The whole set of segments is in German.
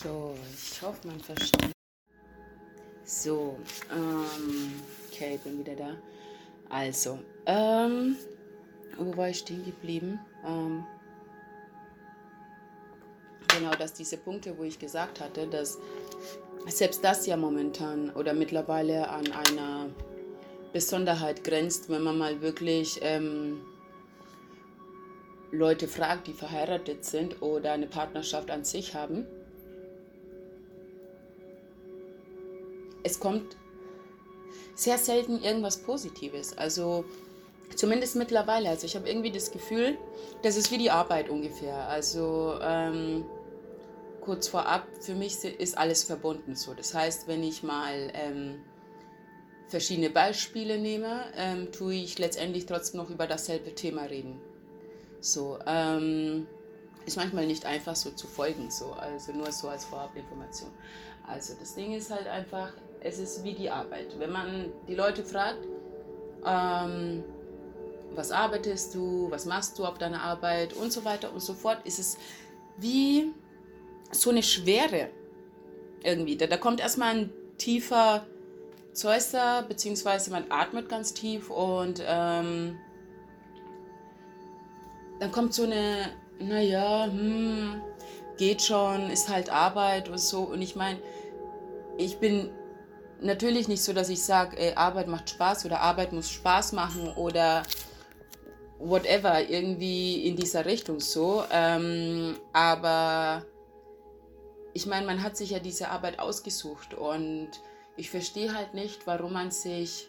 So, ich hoffe, man versteht. So, ähm, okay, bin wieder da. Also, ähm, wo war ich stehen geblieben? Ähm, genau, dass diese Punkte, wo ich gesagt hatte, dass selbst das ja momentan oder mittlerweile an einer Besonderheit grenzt, wenn man mal wirklich ähm, Leute fragt, die verheiratet sind oder eine Partnerschaft an sich haben. Es kommt sehr selten irgendwas Positives. Also zumindest mittlerweile. Also ich habe irgendwie das Gefühl, das ist wie die Arbeit ungefähr. Also ähm, kurz vorab, für mich ist alles verbunden so. Das heißt, wenn ich mal ähm, verschiedene Beispiele nehme, ähm, tue ich letztendlich trotzdem noch über dasselbe Thema reden. So, ähm, ist manchmal nicht einfach so zu folgen, so, also nur so als Vorabinformation. Also das Ding ist halt einfach, es ist wie die Arbeit. Wenn man die Leute fragt, ähm, was arbeitest du, was machst du auf deiner Arbeit und so weiter und so fort, ist es wie so eine Schwere irgendwie. Da, da kommt erstmal ein tiefer Zeuster, beziehungsweise man atmet ganz tief und ähm, dann kommt so eine, naja, hm, geht schon, ist halt Arbeit und so. Und ich meine, ich bin natürlich nicht so, dass ich sage, Arbeit macht Spaß oder Arbeit muss Spaß machen oder whatever, irgendwie in dieser Richtung so. Ähm, aber ich meine, man hat sich ja diese Arbeit ausgesucht und ich verstehe halt nicht, warum man sich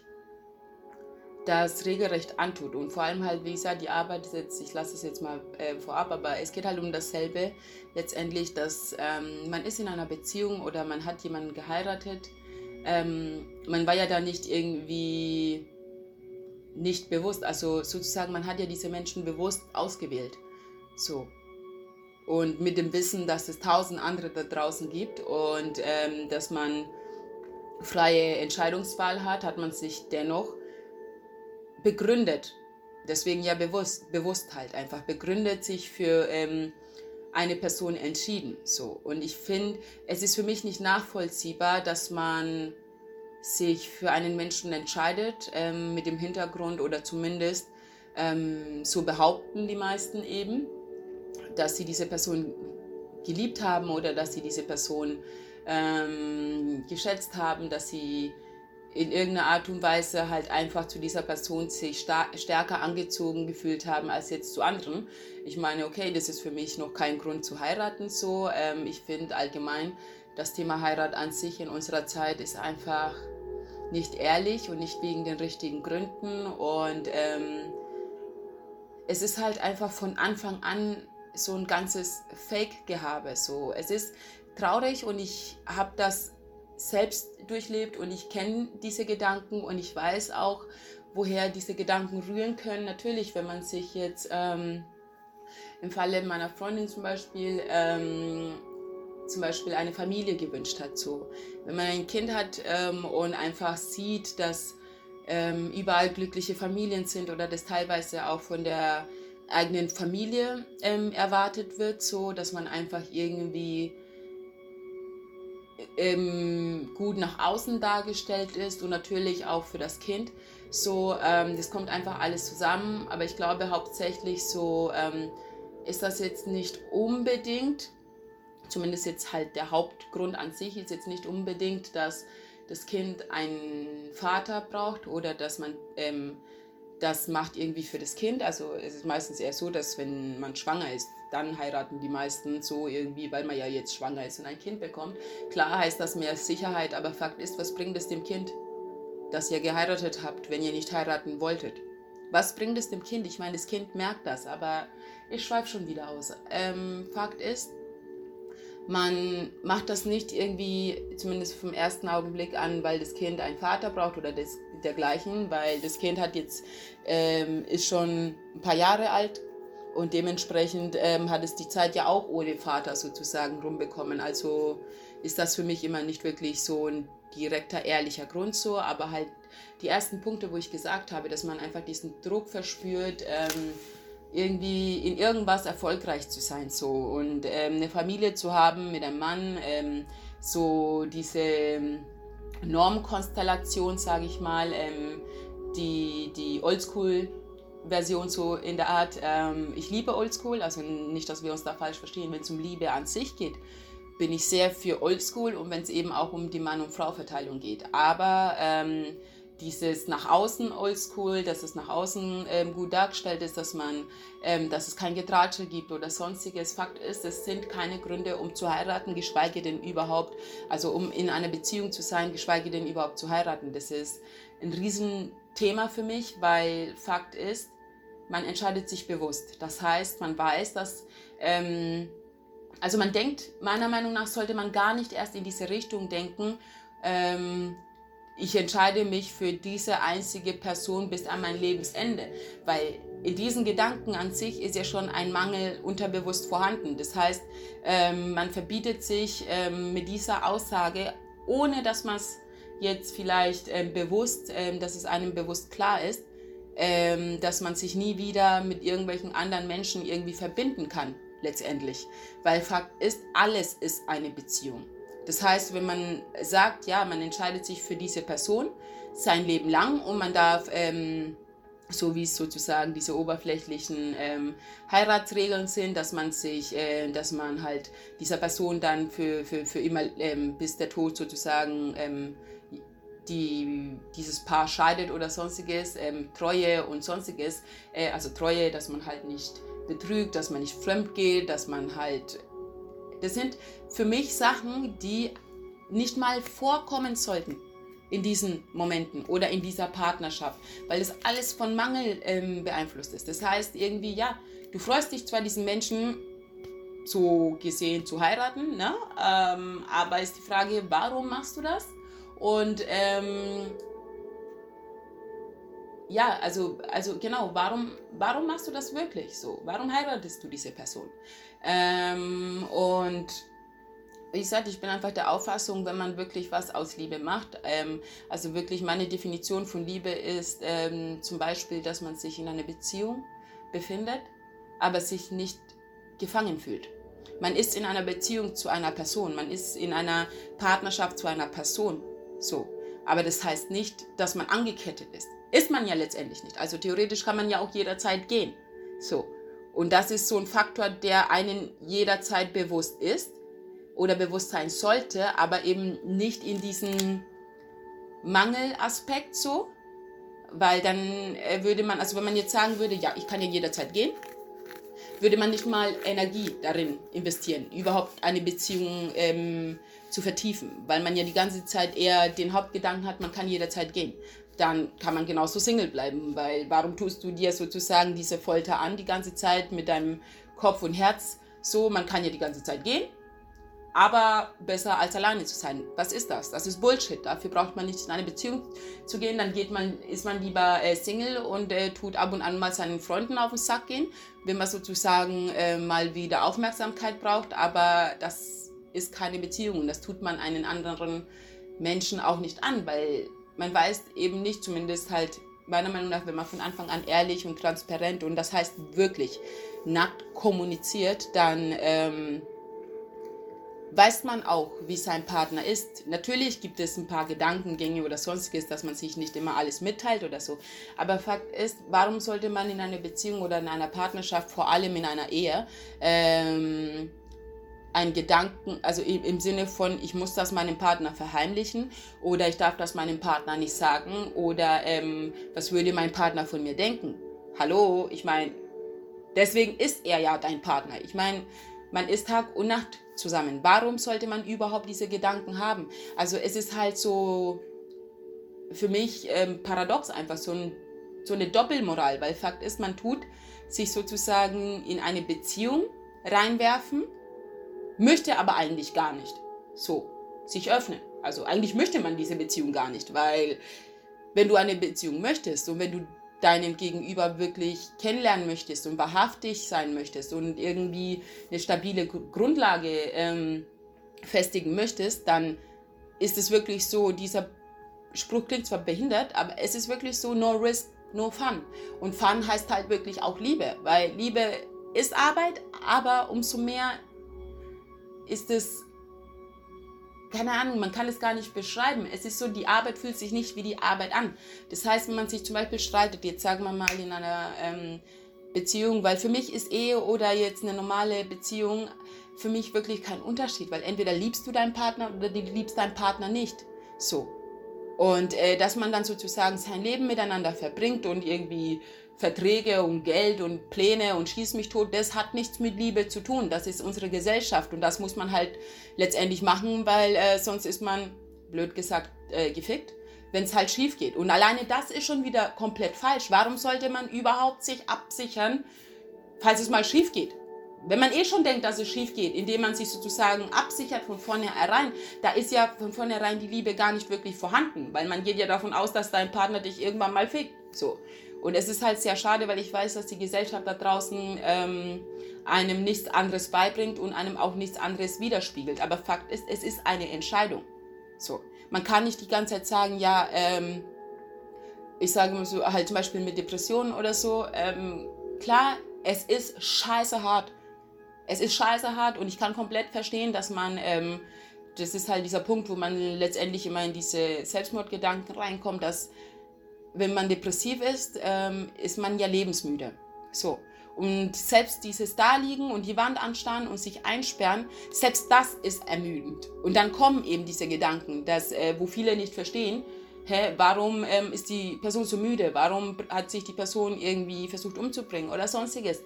das regelrecht antut. Und vor allem halt, wie gesagt, die Arbeit ist jetzt, ich lasse es jetzt mal äh, vorab, aber es geht halt um dasselbe letztendlich, dass ähm, man ist in einer Beziehung oder man hat jemanden geheiratet. Ähm, man war ja da nicht irgendwie nicht bewusst, also sozusagen, man hat ja diese Menschen bewusst ausgewählt. So. Und mit dem Wissen, dass es tausend andere da draußen gibt und ähm, dass man freie Entscheidungswahl hat, hat man sich dennoch begründet, deswegen ja bewusst, bewusst halt einfach, begründet sich für ähm, eine Person entschieden. So. Und ich finde, es ist für mich nicht nachvollziehbar, dass man sich für einen Menschen entscheidet, ähm, mit dem Hintergrund oder zumindest ähm, so behaupten die meisten eben, dass sie diese Person geliebt haben oder dass sie diese Person ähm, geschätzt haben, dass sie in irgendeiner Art und Weise halt einfach zu dieser Person sich stärker angezogen gefühlt haben als jetzt zu anderen. Ich meine, okay, das ist für mich noch kein Grund zu heiraten so. Ähm, ich finde allgemein, das Thema Heirat an sich in unserer Zeit ist einfach nicht ehrlich und nicht wegen den richtigen Gründen. Und ähm, es ist halt einfach von Anfang an so ein ganzes Fake-Gehabe. So. Es ist traurig und ich habe das selbst durchlebt und ich kenne diese Gedanken und ich weiß auch, woher diese Gedanken rühren können. Natürlich, wenn man sich jetzt ähm, im Falle meiner Freundin zum Beispiel ähm, zum Beispiel eine Familie gewünscht hat, so wenn man ein Kind hat ähm, und einfach sieht, dass ähm, überall glückliche Familien sind oder das teilweise auch von der eigenen Familie ähm, erwartet wird, so dass man einfach irgendwie ähm, gut nach außen dargestellt ist und natürlich auch für das Kind. So, ähm, das kommt einfach alles zusammen, aber ich glaube hauptsächlich so ähm, ist das jetzt nicht unbedingt, zumindest jetzt halt der Hauptgrund an sich ist jetzt nicht unbedingt, dass das Kind einen Vater braucht oder dass man ähm, das macht irgendwie für das Kind. Also es ist meistens eher so, dass wenn man schwanger ist, dann heiraten die meisten so irgendwie, weil man ja jetzt schwanger ist und ein Kind bekommt. Klar heißt das mehr Sicherheit, aber Fakt ist, was bringt es dem Kind, dass ihr geheiratet habt, wenn ihr nicht heiraten wolltet? Was bringt es dem Kind? Ich meine, das Kind merkt das, aber ich schweife schon wieder aus. Ähm, Fakt ist, man macht das nicht irgendwie, zumindest vom ersten Augenblick an, weil das Kind einen Vater braucht oder das, dergleichen, weil das Kind hat jetzt, ähm, ist schon ein paar Jahre alt und dementsprechend ähm, hat es die Zeit ja auch ohne Vater sozusagen rumbekommen. Also ist das für mich immer nicht wirklich so ein direkter, ehrlicher Grund so, aber halt die ersten Punkte, wo ich gesagt habe, dass man einfach diesen Druck verspürt, ähm, irgendwie in irgendwas erfolgreich zu sein so und ähm, eine Familie zu haben mit einem Mann, ähm, so diese Normkonstellation, sage ich mal, ähm, die, die Oldschool-Version so in der Art. Ähm, ich liebe Oldschool, also nicht, dass wir uns da falsch verstehen, wenn es um Liebe an sich geht, bin ich sehr für Oldschool und wenn es eben auch um die Mann- und Frau-Verteilung geht. Aber ähm, dieses nach außen oldschool, dass es nach außen ähm, gut dargestellt ist, dass man, ähm, dass es kein Getratsche gibt oder sonstiges. Fakt ist, es sind keine Gründe, um zu heiraten, geschweige denn überhaupt, also um in einer Beziehung zu sein, geschweige denn überhaupt zu heiraten. Das ist ein Riesenthema für mich, weil Fakt ist, man entscheidet sich bewusst. Das heißt, man weiß, dass ähm, also man denkt, meiner Meinung nach sollte man gar nicht erst in diese Richtung denken, ähm, ich entscheide mich für diese einzige Person bis an mein Lebensende, weil in diesen Gedanken an sich ist ja schon ein Mangel unterbewusst vorhanden. Das heißt, ähm, man verbietet sich ähm, mit dieser Aussage, ohne dass man es jetzt vielleicht ähm, bewusst, ähm, dass es einem bewusst klar ist, ähm, dass man sich nie wieder mit irgendwelchen anderen Menschen irgendwie verbinden kann, letztendlich. Weil Fakt ist, alles ist eine Beziehung. Das heißt, wenn man sagt, ja, man entscheidet sich für diese Person sein Leben lang und man darf, ähm, so wie es sozusagen diese oberflächlichen ähm, Heiratsregeln sind, dass man sich, äh, dass man halt dieser Person dann für, für, für immer ähm, bis der Tod sozusagen die, dieses Paar scheidet oder sonstiges, ähm, Treue und sonstiges, äh, also Treue, dass man halt nicht betrügt, dass man nicht fremd geht, dass man halt das sind für mich Sachen, die nicht mal vorkommen sollten in diesen Momenten oder in dieser Partnerschaft, weil das alles von Mangel ähm, beeinflusst ist. Das heißt irgendwie, ja, du freust dich zwar diesen Menschen so gesehen zu heiraten, ne? Ähm, aber ist die Frage, warum machst du das? Und ähm, ja, also, also genau, warum, warum machst du das wirklich so? Warum heiratest du diese Person? Ähm, und wie gesagt, ich bin einfach der Auffassung, wenn man wirklich was aus Liebe macht, ähm, also wirklich meine Definition von Liebe ist ähm, zum Beispiel, dass man sich in einer Beziehung befindet, aber sich nicht gefangen fühlt. Man ist in einer Beziehung zu einer Person, man ist in einer Partnerschaft zu einer Person, so. Aber das heißt nicht, dass man angekettet ist. Ist man ja letztendlich nicht. Also theoretisch kann man ja auch jederzeit gehen, so. Und das ist so ein Faktor, der einen jederzeit bewusst ist oder bewusst sein sollte, aber eben nicht in diesem Mangelaspekt so, weil dann äh, würde man, also wenn man jetzt sagen würde, ja, ich kann ja jederzeit gehen, würde man nicht mal Energie darin investieren, überhaupt eine Beziehung ähm, zu vertiefen, weil man ja die ganze Zeit eher den Hauptgedanken hat, man kann jederzeit gehen dann kann man genauso Single bleiben, weil warum tust du dir sozusagen diese Folter an die ganze Zeit mit deinem Kopf und Herz so, man kann ja die ganze Zeit gehen, aber besser als alleine zu sein. Was ist das? Das ist Bullshit. Dafür braucht man nicht in eine Beziehung zu gehen. Dann geht man, ist man lieber äh, Single und äh, tut ab und an mal seinen Freunden auf den Sack gehen, wenn man sozusagen äh, mal wieder Aufmerksamkeit braucht. Aber das ist keine Beziehung und das tut man einen anderen Menschen auch nicht an, weil man weiß eben nicht, zumindest halt meiner Meinung nach, wenn man von Anfang an ehrlich und transparent und das heißt wirklich nackt kommuniziert, dann ähm, weiß man auch, wie sein Partner ist. Natürlich gibt es ein paar Gedankengänge oder sonstiges, dass man sich nicht immer alles mitteilt oder so. Aber Fakt ist, warum sollte man in einer Beziehung oder in einer Partnerschaft, vor allem in einer Ehe, ähm, ein Gedanken, also im Sinne von, ich muss das meinem Partner verheimlichen oder ich darf das meinem Partner nicht sagen oder ähm, was würde mein Partner von mir denken? Hallo, ich meine, deswegen ist er ja dein Partner. Ich meine, man ist Tag und Nacht zusammen. Warum sollte man überhaupt diese Gedanken haben? Also es ist halt so für mich ähm, paradox einfach, so, ein, so eine Doppelmoral, weil Fakt ist, man tut sich sozusagen in eine Beziehung reinwerfen möchte aber eigentlich gar nicht so sich öffnen. Also eigentlich möchte man diese Beziehung gar nicht, weil wenn du eine Beziehung möchtest und wenn du deinen Gegenüber wirklich kennenlernen möchtest und wahrhaftig sein möchtest und irgendwie eine stabile Grundlage ähm, festigen möchtest, dann ist es wirklich so, dieser Spruch klingt zwar behindert, aber es ist wirklich so, no risk, no fun. Und Fun heißt halt wirklich auch Liebe, weil Liebe ist Arbeit, aber umso mehr ist es, keine Ahnung, man kann es gar nicht beschreiben. Es ist so, die Arbeit fühlt sich nicht wie die Arbeit an. Das heißt, wenn man sich zum Beispiel streitet, jetzt sagen wir mal in einer ähm, Beziehung, weil für mich ist Ehe oder jetzt eine normale Beziehung für mich wirklich kein Unterschied, weil entweder liebst du deinen Partner oder du liebst deinen Partner nicht. So. Und äh, dass man dann sozusagen sein Leben miteinander verbringt und irgendwie Verträge und Geld und Pläne und schieß mich tot, das hat nichts mit Liebe zu tun. Das ist unsere Gesellschaft und das muss man halt letztendlich machen, weil äh, sonst ist man, blöd gesagt, äh, gefickt, wenn es halt schief geht. Und alleine das ist schon wieder komplett falsch. Warum sollte man überhaupt sich absichern, falls es mal schief geht? wenn man eh schon denkt, dass es schief geht, indem man sich sozusagen absichert von vornherein, da ist ja von vornherein die Liebe gar nicht wirklich vorhanden, weil man geht ja davon aus, dass dein Partner dich irgendwann mal fickt. So. Und es ist halt sehr schade, weil ich weiß, dass die Gesellschaft da draußen ähm, einem nichts anderes beibringt und einem auch nichts anderes widerspiegelt. Aber Fakt ist, es ist eine Entscheidung. So. Man kann nicht die ganze Zeit sagen, ja, ähm, ich sage mal so, halt zum Beispiel mit Depressionen oder so, ähm, klar, es ist scheiße hart es ist scheiße hart und ich kann komplett verstehen, dass man, ähm, das ist halt dieser Punkt, wo man letztendlich immer in diese Selbstmordgedanken reinkommt, dass wenn man depressiv ist, ähm, ist man ja lebensmüde. So. Und selbst dieses Daliegen und die Wand anstarren und sich einsperren, selbst das ist ermüdend. Und dann kommen eben diese Gedanken, dass, äh, wo viele nicht verstehen, hä, warum ähm, ist die Person so müde? Warum hat sich die Person irgendwie versucht umzubringen oder sonstiges?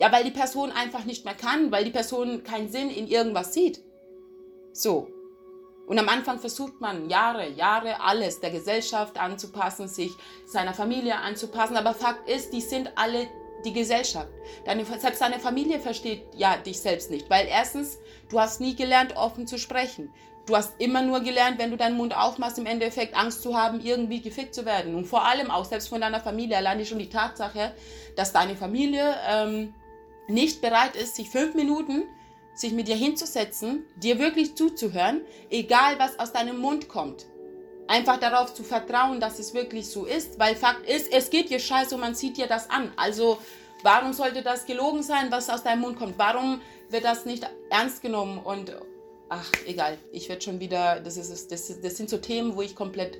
Ja, weil die Person einfach nicht mehr kann, weil die Person keinen Sinn in irgendwas sieht. So. Und am Anfang versucht man Jahre, Jahre alles der Gesellschaft anzupassen, sich seiner Familie anzupassen. Aber Fakt ist, die sind alle die Gesellschaft. Deine, selbst deine Familie versteht ja dich selbst nicht. Weil erstens, du hast nie gelernt, offen zu sprechen. Du hast immer nur gelernt, wenn du deinen Mund aufmachst, im Endeffekt Angst zu haben, irgendwie gefickt zu werden. Und vor allem auch selbst von deiner Familie, alleine schon die Tatsache, dass deine Familie ähm, nicht bereit ist, sich fünf Minuten sich mit dir hinzusetzen, dir wirklich zuzuhören, egal was aus deinem Mund kommt. Einfach darauf zu vertrauen, dass es wirklich so ist, weil Fakt ist, es geht dir scheiße und man sieht dir das an. Also warum sollte das gelogen sein, was aus deinem Mund kommt? Warum wird das nicht ernst genommen? Und ach, egal, ich werde schon wieder, das, ist, das, das sind so Themen, wo ich komplett...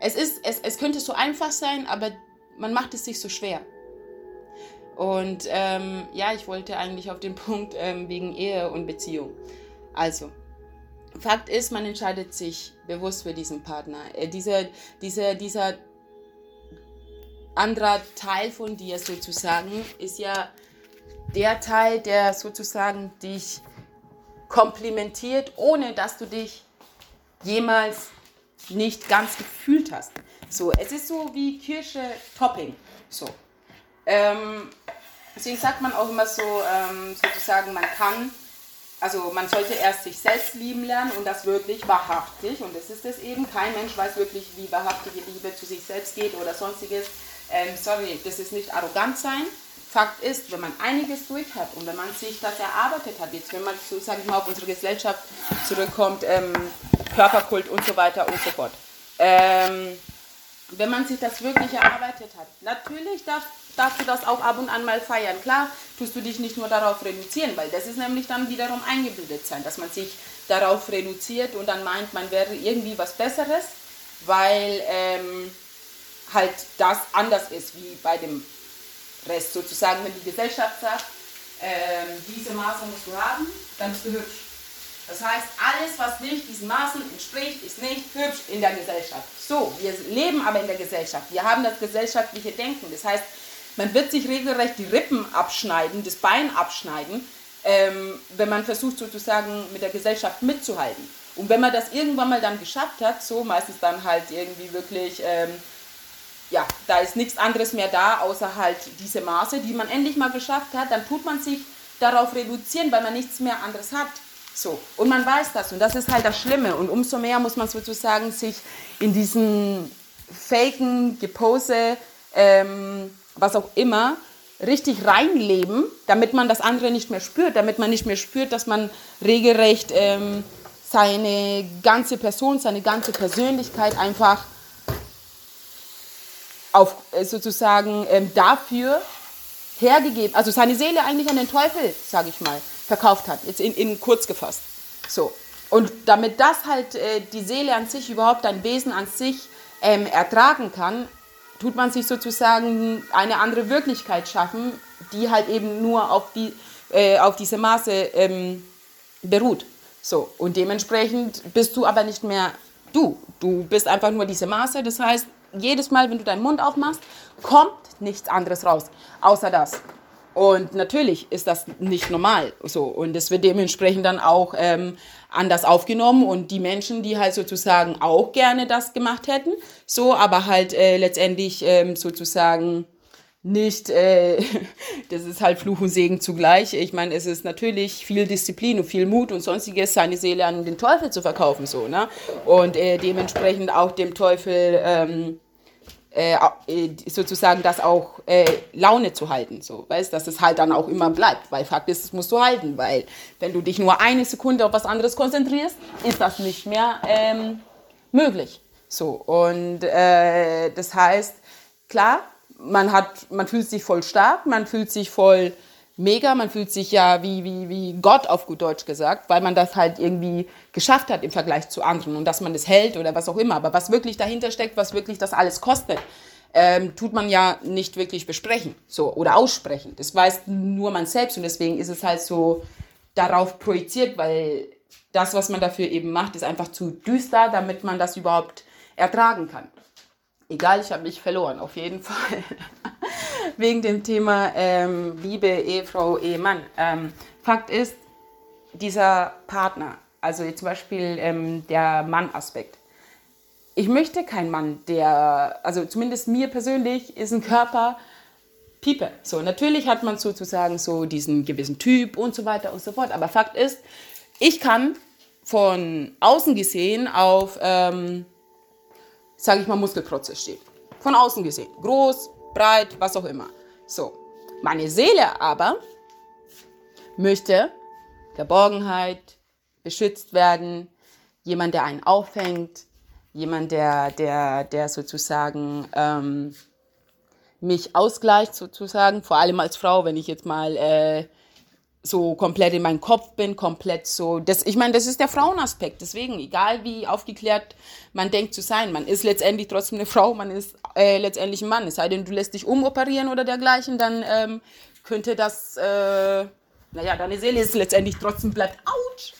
Es, ist, es, es könnte so einfach sein, aber man macht es sich so schwer. Und ähm, ja, ich wollte eigentlich auf den Punkt ähm, wegen Ehe und Beziehung. Also, Fakt ist, man entscheidet sich bewusst für diesen Partner. Äh, dieser, dieser, dieser anderer Teil von dir sozusagen ist ja der Teil, der sozusagen dich komplimentiert, ohne dass du dich jemals nicht ganz gefühlt hast. So, es ist so wie Kirsche Topping. So. Ähm, deswegen sagt man auch immer so, ähm, sozusagen, man kann, also man sollte erst sich selbst lieben lernen und das wirklich wahrhaftig. Und das ist es eben. Kein Mensch weiß wirklich, wie wahrhaftige Liebe zu sich selbst geht oder sonstiges. Ähm, sorry, das ist nicht arrogant sein. Fakt ist, wenn man einiges durch hat und wenn man sich das erarbeitet hat, jetzt wenn man sozusagen mal auf unsere Gesellschaft zurückkommt, ähm, Körperkult und so weiter und so fort. Ähm, wenn man sich das wirklich erarbeitet hat. Natürlich darf darfst du das auch ab und an mal feiern. Klar, tust du dich nicht nur darauf reduzieren, weil das ist nämlich dann wiederum eingebildet sein, dass man sich darauf reduziert und dann meint, man wäre irgendwie was Besseres, weil ähm, halt das anders ist wie bei dem Rest. Sozusagen, wenn die Gesellschaft sagt, ähm, diese Maße musst du haben, dann bist du hübsch. Das heißt, alles, was nicht diesen Maßen entspricht, ist nicht hübsch in der Gesellschaft. So, wir leben aber in der Gesellschaft. Wir haben das gesellschaftliche Denken. Das heißt, man wird sich regelrecht die Rippen abschneiden, das Bein abschneiden, ähm, wenn man versucht sozusagen mit der Gesellschaft mitzuhalten. Und wenn man das irgendwann mal dann geschafft hat, so meistens dann halt irgendwie wirklich, ähm, ja, da ist nichts anderes mehr da, außer halt diese Maße, die man endlich mal geschafft hat, dann tut man sich darauf reduzieren, weil man nichts mehr anderes hat. So, und man weiß das und das ist halt das Schlimme und umso mehr muss man sozusagen sich in diesen faken Gepose ähm, was auch immer, richtig reinleben, damit man das andere nicht mehr spürt, damit man nicht mehr spürt, dass man regelrecht ähm, seine ganze Person, seine ganze Persönlichkeit einfach auf, äh, sozusagen ähm, dafür hergegeben, also seine Seele eigentlich an den Teufel, sage ich mal, verkauft hat, jetzt in, in kurz gefasst. So. Und damit das halt äh, die Seele an sich, überhaupt ein Wesen an sich ähm, ertragen kann, tut man sich sozusagen eine andere Wirklichkeit schaffen, die halt eben nur auf, die, äh, auf diese Maße ähm, beruht. So, und dementsprechend bist du aber nicht mehr du. Du bist einfach nur diese Maße. Das heißt, jedes Mal, wenn du deinen Mund aufmachst, kommt nichts anderes raus, außer das. Und natürlich ist das nicht normal so. Und es wird dementsprechend dann auch ähm, anders aufgenommen. Und die Menschen, die halt sozusagen auch gerne das gemacht hätten, so, aber halt äh, letztendlich ähm, sozusagen nicht, äh, das ist halt Fluch und Segen zugleich. Ich meine, es ist natürlich viel Disziplin und viel Mut und sonstiges, seine Seele an den Teufel zu verkaufen, so, ne? Und äh, dementsprechend auch dem Teufel ähm, äh, äh, sozusagen das auch äh, Laune zu halten, so, weißt, dass es halt dann auch immer bleibt, weil Fakt ist, das musst du halten, weil wenn du dich nur eine Sekunde auf was anderes konzentrierst, ist das nicht mehr ähm, möglich, so und äh, das heißt, klar, man hat, man fühlt sich voll stark, man fühlt sich voll mega, man fühlt sich ja wie, wie, wie Gott auf gut Deutsch gesagt, weil man das halt irgendwie geschafft hat im Vergleich zu anderen und dass man das hält oder was auch immer. Aber was wirklich dahinter steckt, was wirklich das alles kostet, ähm, tut man ja nicht wirklich besprechen so oder aussprechen. Das weiß nur man selbst und deswegen ist es halt so darauf projiziert, weil das, was man dafür eben macht, ist einfach zu düster, damit man das überhaupt ertragen kann. Egal, ich habe mich verloren, auf jeden Fall. Wegen dem Thema ähm, Liebe, Ehefrau, Ehemann. Ähm, Fakt ist, dieser Partner, also zum Beispiel ähm, der Mann-Aspekt. Ich möchte keinen Mann, der, also zumindest mir persönlich, ist ein Körper Piepe. So, natürlich hat man sozusagen so diesen gewissen Typ und so weiter und so fort. Aber Fakt ist, ich kann von außen gesehen auf ähm, sage ich mal, Muskelprotze steht. Von außen gesehen. Groß, breit, was auch immer. So. Meine Seele aber möchte Geborgenheit, beschützt werden, jemand, der einen auffängt, jemand, der, der, der sozusagen ähm, mich ausgleicht, sozusagen, vor allem als Frau, wenn ich jetzt mal äh, so komplett in meinem Kopf bin, komplett so. Das, ich meine, das ist der Frauenaspekt. Deswegen, egal wie aufgeklärt man denkt zu sein, man ist letztendlich trotzdem eine Frau, man ist äh, letztendlich ein Mann. Es sei denn, du lässt dich umoperieren oder dergleichen, dann ähm, könnte das, äh, naja, deine Seele ist letztendlich trotzdem bleibt, ouch,